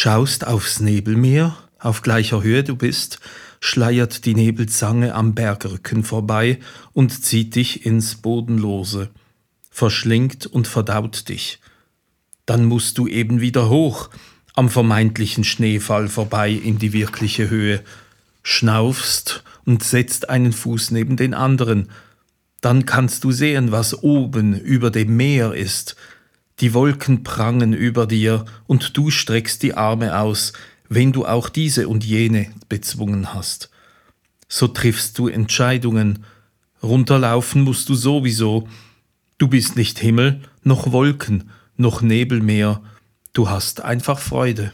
Schaust aufs Nebelmeer, auf gleicher Höhe du bist, schleiert die Nebelzange am Bergrücken vorbei und zieht dich ins Bodenlose, verschlingt und verdaut dich. Dann musst du eben wieder hoch, am vermeintlichen Schneefall vorbei in die wirkliche Höhe, schnaufst und setzt einen Fuß neben den anderen, dann kannst du sehen, was oben über dem Meer ist, die Wolken prangen über dir, und du streckst die Arme aus, wenn du auch diese und jene bezwungen hast. So triffst du Entscheidungen, runterlaufen musst du sowieso, du bist nicht Himmel, noch Wolken, noch Nebelmeer, du hast einfach Freude.